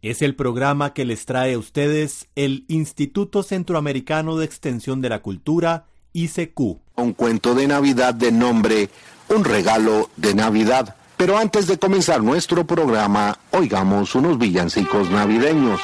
Es el programa que les trae a ustedes el Instituto Centroamericano de Extensión de la Cultura, ICQ. Un cuento de Navidad de nombre Un regalo de Navidad. Pero antes de comenzar nuestro programa, oigamos unos villancicos navideños.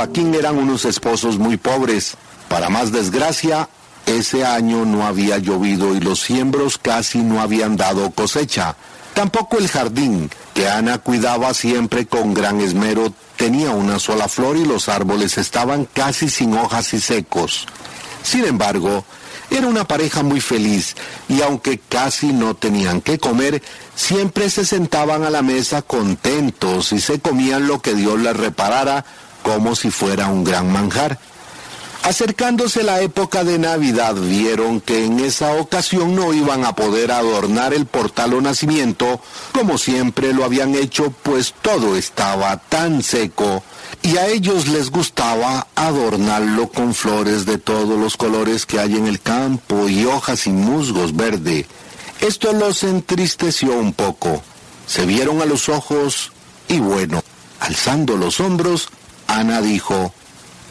Joaquín eran unos esposos muy pobres. Para más desgracia, ese año no había llovido y los siembros casi no habían dado cosecha. Tampoco el jardín, que Ana cuidaba siempre con gran esmero, tenía una sola flor y los árboles estaban casi sin hojas y secos. Sin embargo, era una pareja muy feliz y aunque casi no tenían que comer, siempre se sentaban a la mesa contentos y se comían lo que Dios les reparara como si fuera un gran manjar. Acercándose la época de Navidad, vieron que en esa ocasión no iban a poder adornar el portal o nacimiento como siempre lo habían hecho, pues todo estaba tan seco y a ellos les gustaba adornarlo con flores de todos los colores que hay en el campo y hojas y musgos verde. Esto los entristeció un poco. Se vieron a los ojos y bueno, alzando los hombros, Ana dijo,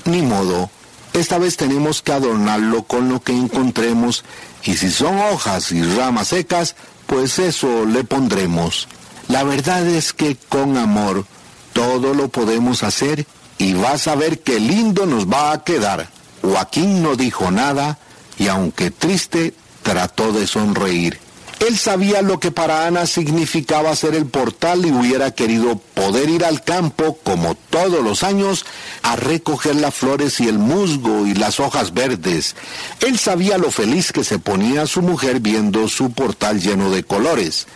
ni modo, esta vez tenemos que adornarlo con lo que encontremos y si son hojas y ramas secas, pues eso le pondremos. La verdad es que con amor todo lo podemos hacer y vas a ver qué lindo nos va a quedar. Joaquín no dijo nada y aunque triste, trató de sonreír. Él sabía lo que para Ana significaba ser el portal y hubiera querido poder ir al campo, como todos los años, a recoger las flores y el musgo y las hojas verdes. Él sabía lo feliz que se ponía su mujer viendo su portal lleno de colores.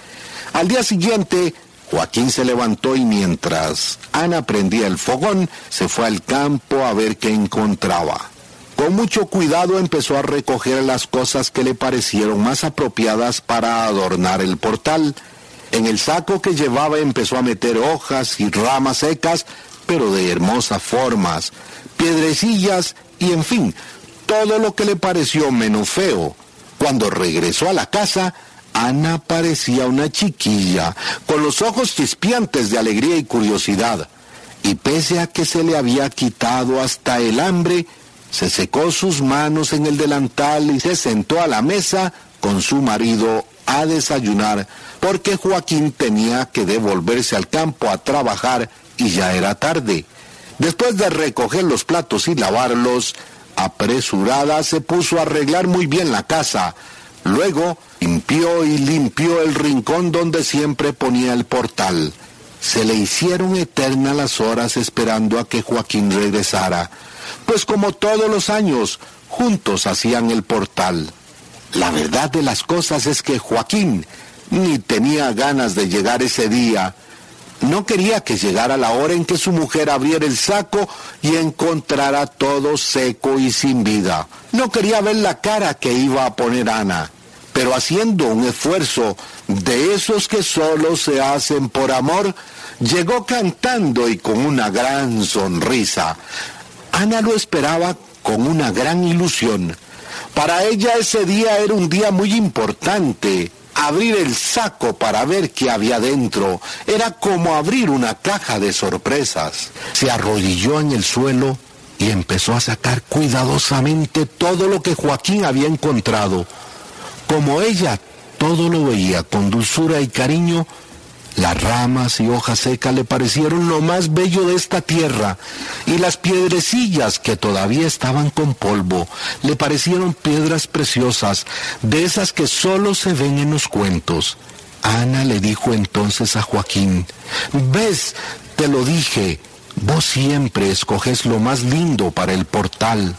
Al día siguiente, Joaquín se levantó y mientras Ana prendía el fogón, se fue al campo a ver qué encontraba. Con mucho cuidado empezó a recoger las cosas que le parecieron más apropiadas para adornar el portal. En el saco que llevaba empezó a meter hojas y ramas secas, pero de hermosas formas, piedrecillas y en fin, todo lo que le pareció menos feo. Cuando regresó a la casa, Ana parecía una chiquilla, con los ojos chispiantes de alegría y curiosidad. Y pese a que se le había quitado hasta el hambre, se secó sus manos en el delantal y se sentó a la mesa con su marido a desayunar, porque Joaquín tenía que devolverse al campo a trabajar y ya era tarde. Después de recoger los platos y lavarlos, apresurada se puso a arreglar muy bien la casa. Luego limpió y limpió el rincón donde siempre ponía el portal. Se le hicieron eternas las horas esperando a que Joaquín regresara pues como todos los años, juntos hacían el portal. La verdad de las cosas es que Joaquín ni tenía ganas de llegar ese día. No quería que llegara la hora en que su mujer abriera el saco y encontrara todo seco y sin vida. No quería ver la cara que iba a poner Ana, pero haciendo un esfuerzo de esos que solo se hacen por amor, llegó cantando y con una gran sonrisa. Ana lo esperaba con una gran ilusión. Para ella ese día era un día muy importante. Abrir el saco para ver qué había dentro era como abrir una caja de sorpresas. Se arrodilló en el suelo y empezó a sacar cuidadosamente todo lo que Joaquín había encontrado. Como ella todo lo veía con dulzura y cariño, las ramas y hojas secas le parecieron lo más bello de esta tierra, y las piedrecillas que todavía estaban con polvo le parecieron piedras preciosas, de esas que solo se ven en los cuentos. Ana le dijo entonces a Joaquín, ves, te lo dije, vos siempre escoges lo más lindo para el portal.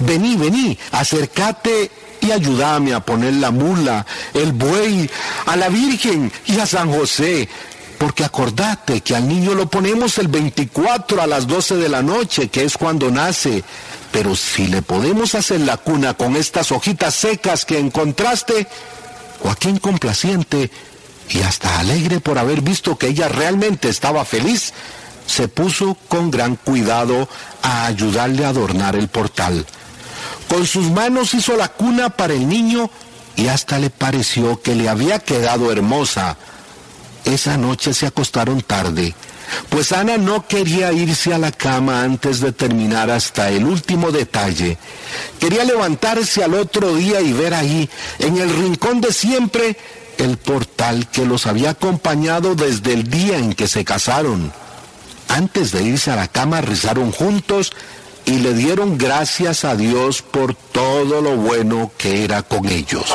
Vení, vení, acércate y ayúdame a poner la mula, el buey, a la Virgen y a San José. Porque acordate que al niño lo ponemos el 24 a las 12 de la noche, que es cuando nace. Pero si le podemos hacer la cuna con estas hojitas secas que encontraste, Joaquín complaciente y hasta alegre por haber visto que ella realmente estaba feliz, se puso con gran cuidado a ayudarle a adornar el portal. Con sus manos hizo la cuna para el niño y hasta le pareció que le había quedado hermosa. Esa noche se acostaron tarde, pues Ana no quería irse a la cama antes de terminar hasta el último detalle. Quería levantarse al otro día y ver ahí, en el rincón de siempre, el portal que los había acompañado desde el día en que se casaron. Antes de irse a la cama rezaron juntos y le dieron gracias a Dios por todo lo bueno que era con ellos.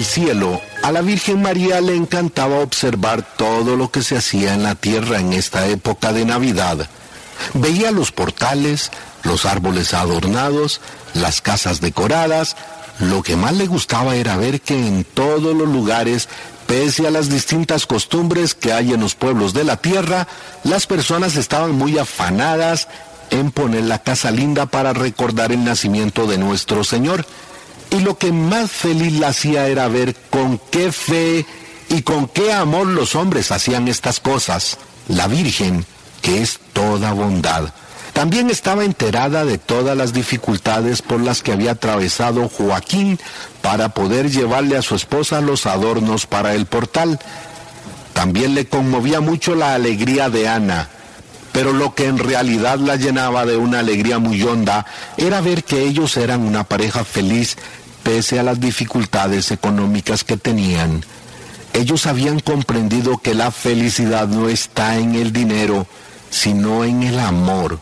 Allá en el cielo, a la Virgen María le encantaba observar todo lo que se hacía en la tierra en esta época de Navidad. Veía los portales, los árboles adornados, las casas decoradas. Lo que más le gustaba era ver que en todos los lugares, pese a las distintas costumbres que hay en los pueblos de la tierra, las personas estaban muy afanadas en poner la casa linda para recordar el nacimiento de nuestro Señor. Y lo que más feliz la hacía era ver con qué fe y con qué amor los hombres hacían estas cosas. La Virgen, que es toda bondad, también estaba enterada de todas las dificultades por las que había atravesado Joaquín para poder llevarle a su esposa los adornos para el portal. También le conmovía mucho la alegría de Ana, pero lo que en realidad la llenaba de una alegría muy honda era ver que ellos eran una pareja feliz pese a las dificultades económicas que tenían. Ellos habían comprendido que la felicidad no está en el dinero, sino en el amor.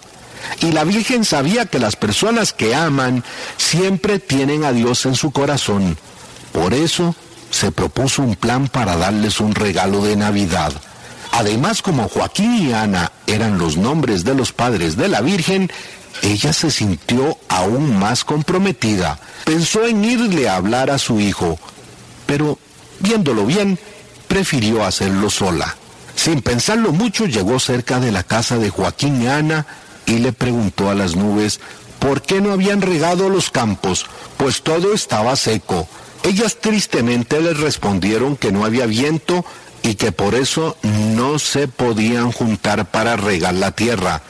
Y la Virgen sabía que las personas que aman siempre tienen a Dios en su corazón. Por eso se propuso un plan para darles un regalo de Navidad. Además, como Joaquín y Ana eran los nombres de los padres de la Virgen, ella se sintió aún más comprometida. Pensó en irle a hablar a su hijo, pero viéndolo bien, prefirió hacerlo sola. Sin pensarlo mucho, llegó cerca de la casa de Joaquín y Ana y le preguntó a las nubes por qué no habían regado los campos, pues todo estaba seco. Ellas tristemente les respondieron que no había viento y que por eso no se podían juntar para regar la tierra.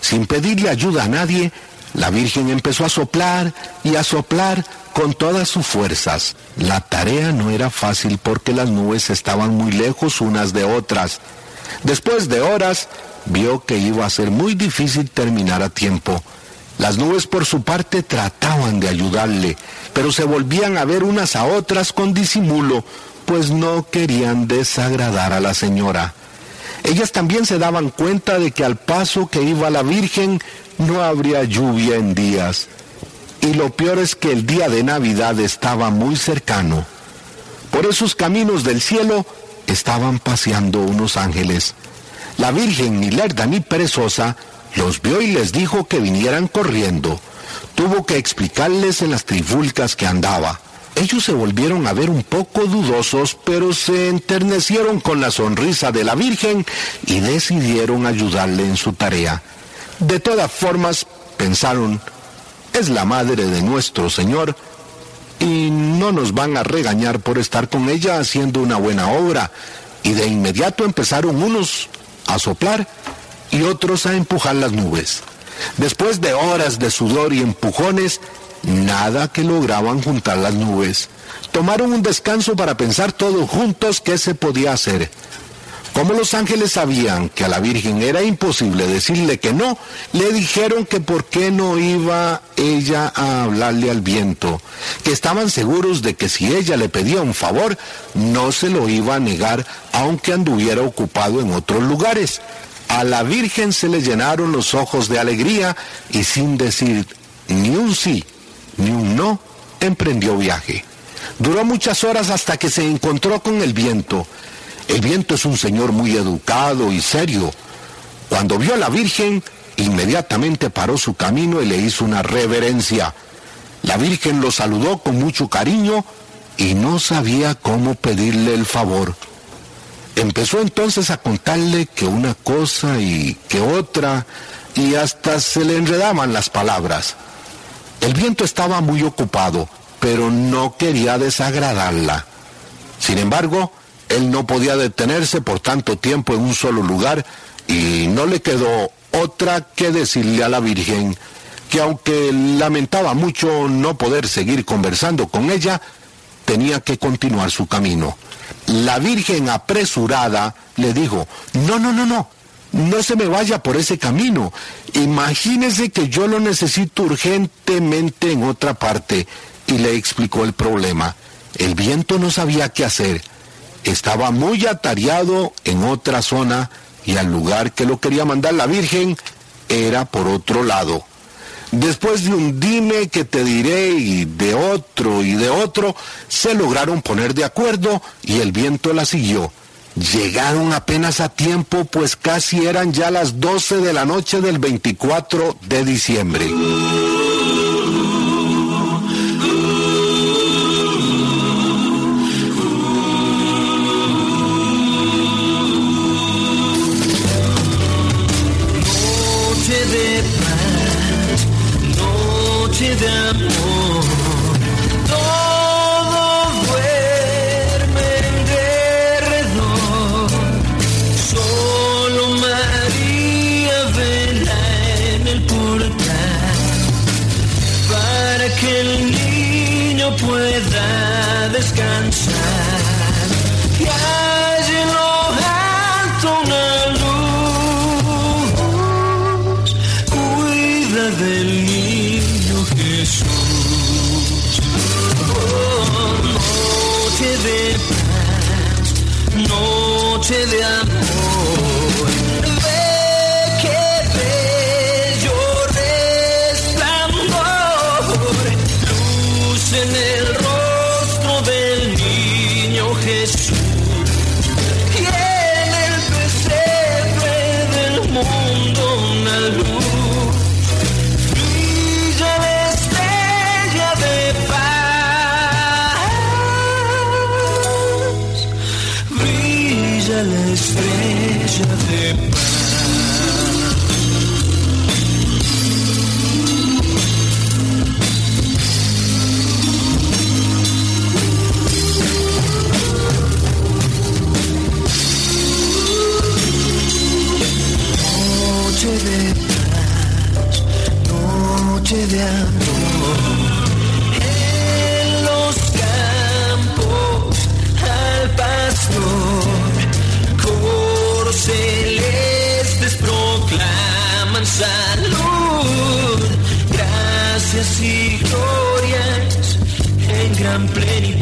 Sin pedirle ayuda a nadie, la Virgen empezó a soplar y a soplar con todas sus fuerzas. La tarea no era fácil porque las nubes estaban muy lejos unas de otras. Después de horas, vio que iba a ser muy difícil terminar a tiempo. Las nubes por su parte trataban de ayudarle, pero se volvían a ver unas a otras con disimulo, pues no querían desagradar a la señora. Ellas también se daban cuenta de que al paso que iba la Virgen no habría lluvia en días. Y lo peor es que el día de Navidad estaba muy cercano. Por esos caminos del cielo estaban paseando unos ángeles. La Virgen, ni lerda ni perezosa, los vio y les dijo que vinieran corriendo. Tuvo que explicarles en las trifulcas que andaba. Ellos se volvieron a ver un poco dudosos, pero se enternecieron con la sonrisa de la Virgen y decidieron ayudarle en su tarea. De todas formas, pensaron, es la madre de nuestro Señor y no nos van a regañar por estar con ella haciendo una buena obra. Y de inmediato empezaron unos a soplar y otros a empujar las nubes. Después de horas de sudor y empujones, Nada que lograban juntar las nubes. Tomaron un descanso para pensar todos juntos qué se podía hacer. Como los ángeles sabían que a la Virgen era imposible decirle que no, le dijeron que por qué no iba ella a hablarle al viento, que estaban seguros de que si ella le pedía un favor, no se lo iba a negar aunque anduviera ocupado en otros lugares. A la Virgen se le llenaron los ojos de alegría y sin decir ni un sí, ni un no, emprendió viaje. Duró muchas horas hasta que se encontró con el viento. El viento es un señor muy educado y serio. Cuando vio a la Virgen, inmediatamente paró su camino y le hizo una reverencia. La Virgen lo saludó con mucho cariño y no sabía cómo pedirle el favor. Empezó entonces a contarle que una cosa y que otra, y hasta se le enredaban las palabras. El viento estaba muy ocupado, pero no quería desagradarla. Sin embargo, él no podía detenerse por tanto tiempo en un solo lugar y no le quedó otra que decirle a la Virgen que aunque lamentaba mucho no poder seguir conversando con ella, tenía que continuar su camino. La Virgen apresurada le dijo, no, no, no, no, no se me vaya por ese camino. Imagínese que yo lo necesito urgentemente en otra parte. Y le explicó el problema. El viento no sabía qué hacer. Estaba muy atareado en otra zona y al lugar que lo quería mandar la Virgen era por otro lado. Después de un dime que te diré y de otro y de otro, se lograron poner de acuerdo y el viento la siguió. Llegaron apenas a tiempo, pues casi eran ya las 12 de la noche del 24 de diciembre. Que el niño pueda descansar. En gran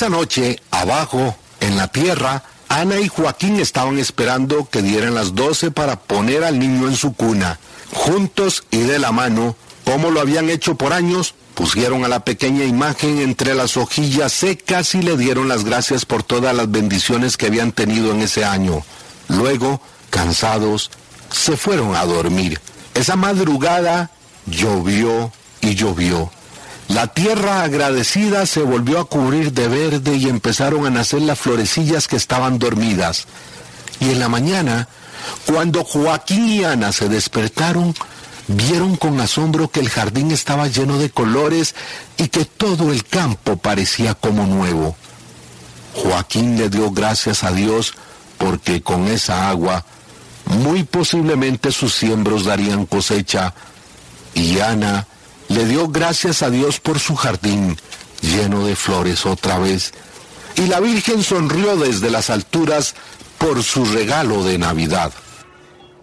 Esa noche, abajo, en la tierra, Ana y Joaquín estaban esperando que dieran las doce para poner al niño en su cuna. Juntos y de la mano, como lo habían hecho por años, pusieron a la pequeña imagen entre las hojillas secas y le dieron las gracias por todas las bendiciones que habían tenido en ese año. Luego, cansados, se fueron a dormir. Esa madrugada llovió y llovió. La tierra agradecida se volvió a cubrir de verde y empezaron a nacer las florecillas que estaban dormidas. Y en la mañana, cuando Joaquín y Ana se despertaron, vieron con asombro que el jardín estaba lleno de colores y que todo el campo parecía como nuevo. Joaquín le dio gracias a Dios porque con esa agua muy posiblemente sus siembros darían cosecha y Ana le dio gracias a Dios por su jardín lleno de flores otra vez. Y la Virgen sonrió desde las alturas por su regalo de Navidad.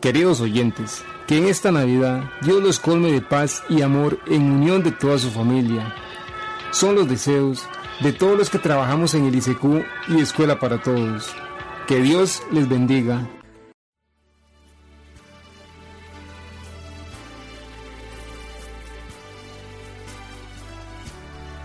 Queridos oyentes, que en esta Navidad Dios los colme de paz y amor en unión de toda su familia. Son los deseos de todos los que trabajamos en el ICQ y Escuela para Todos. Que Dios les bendiga.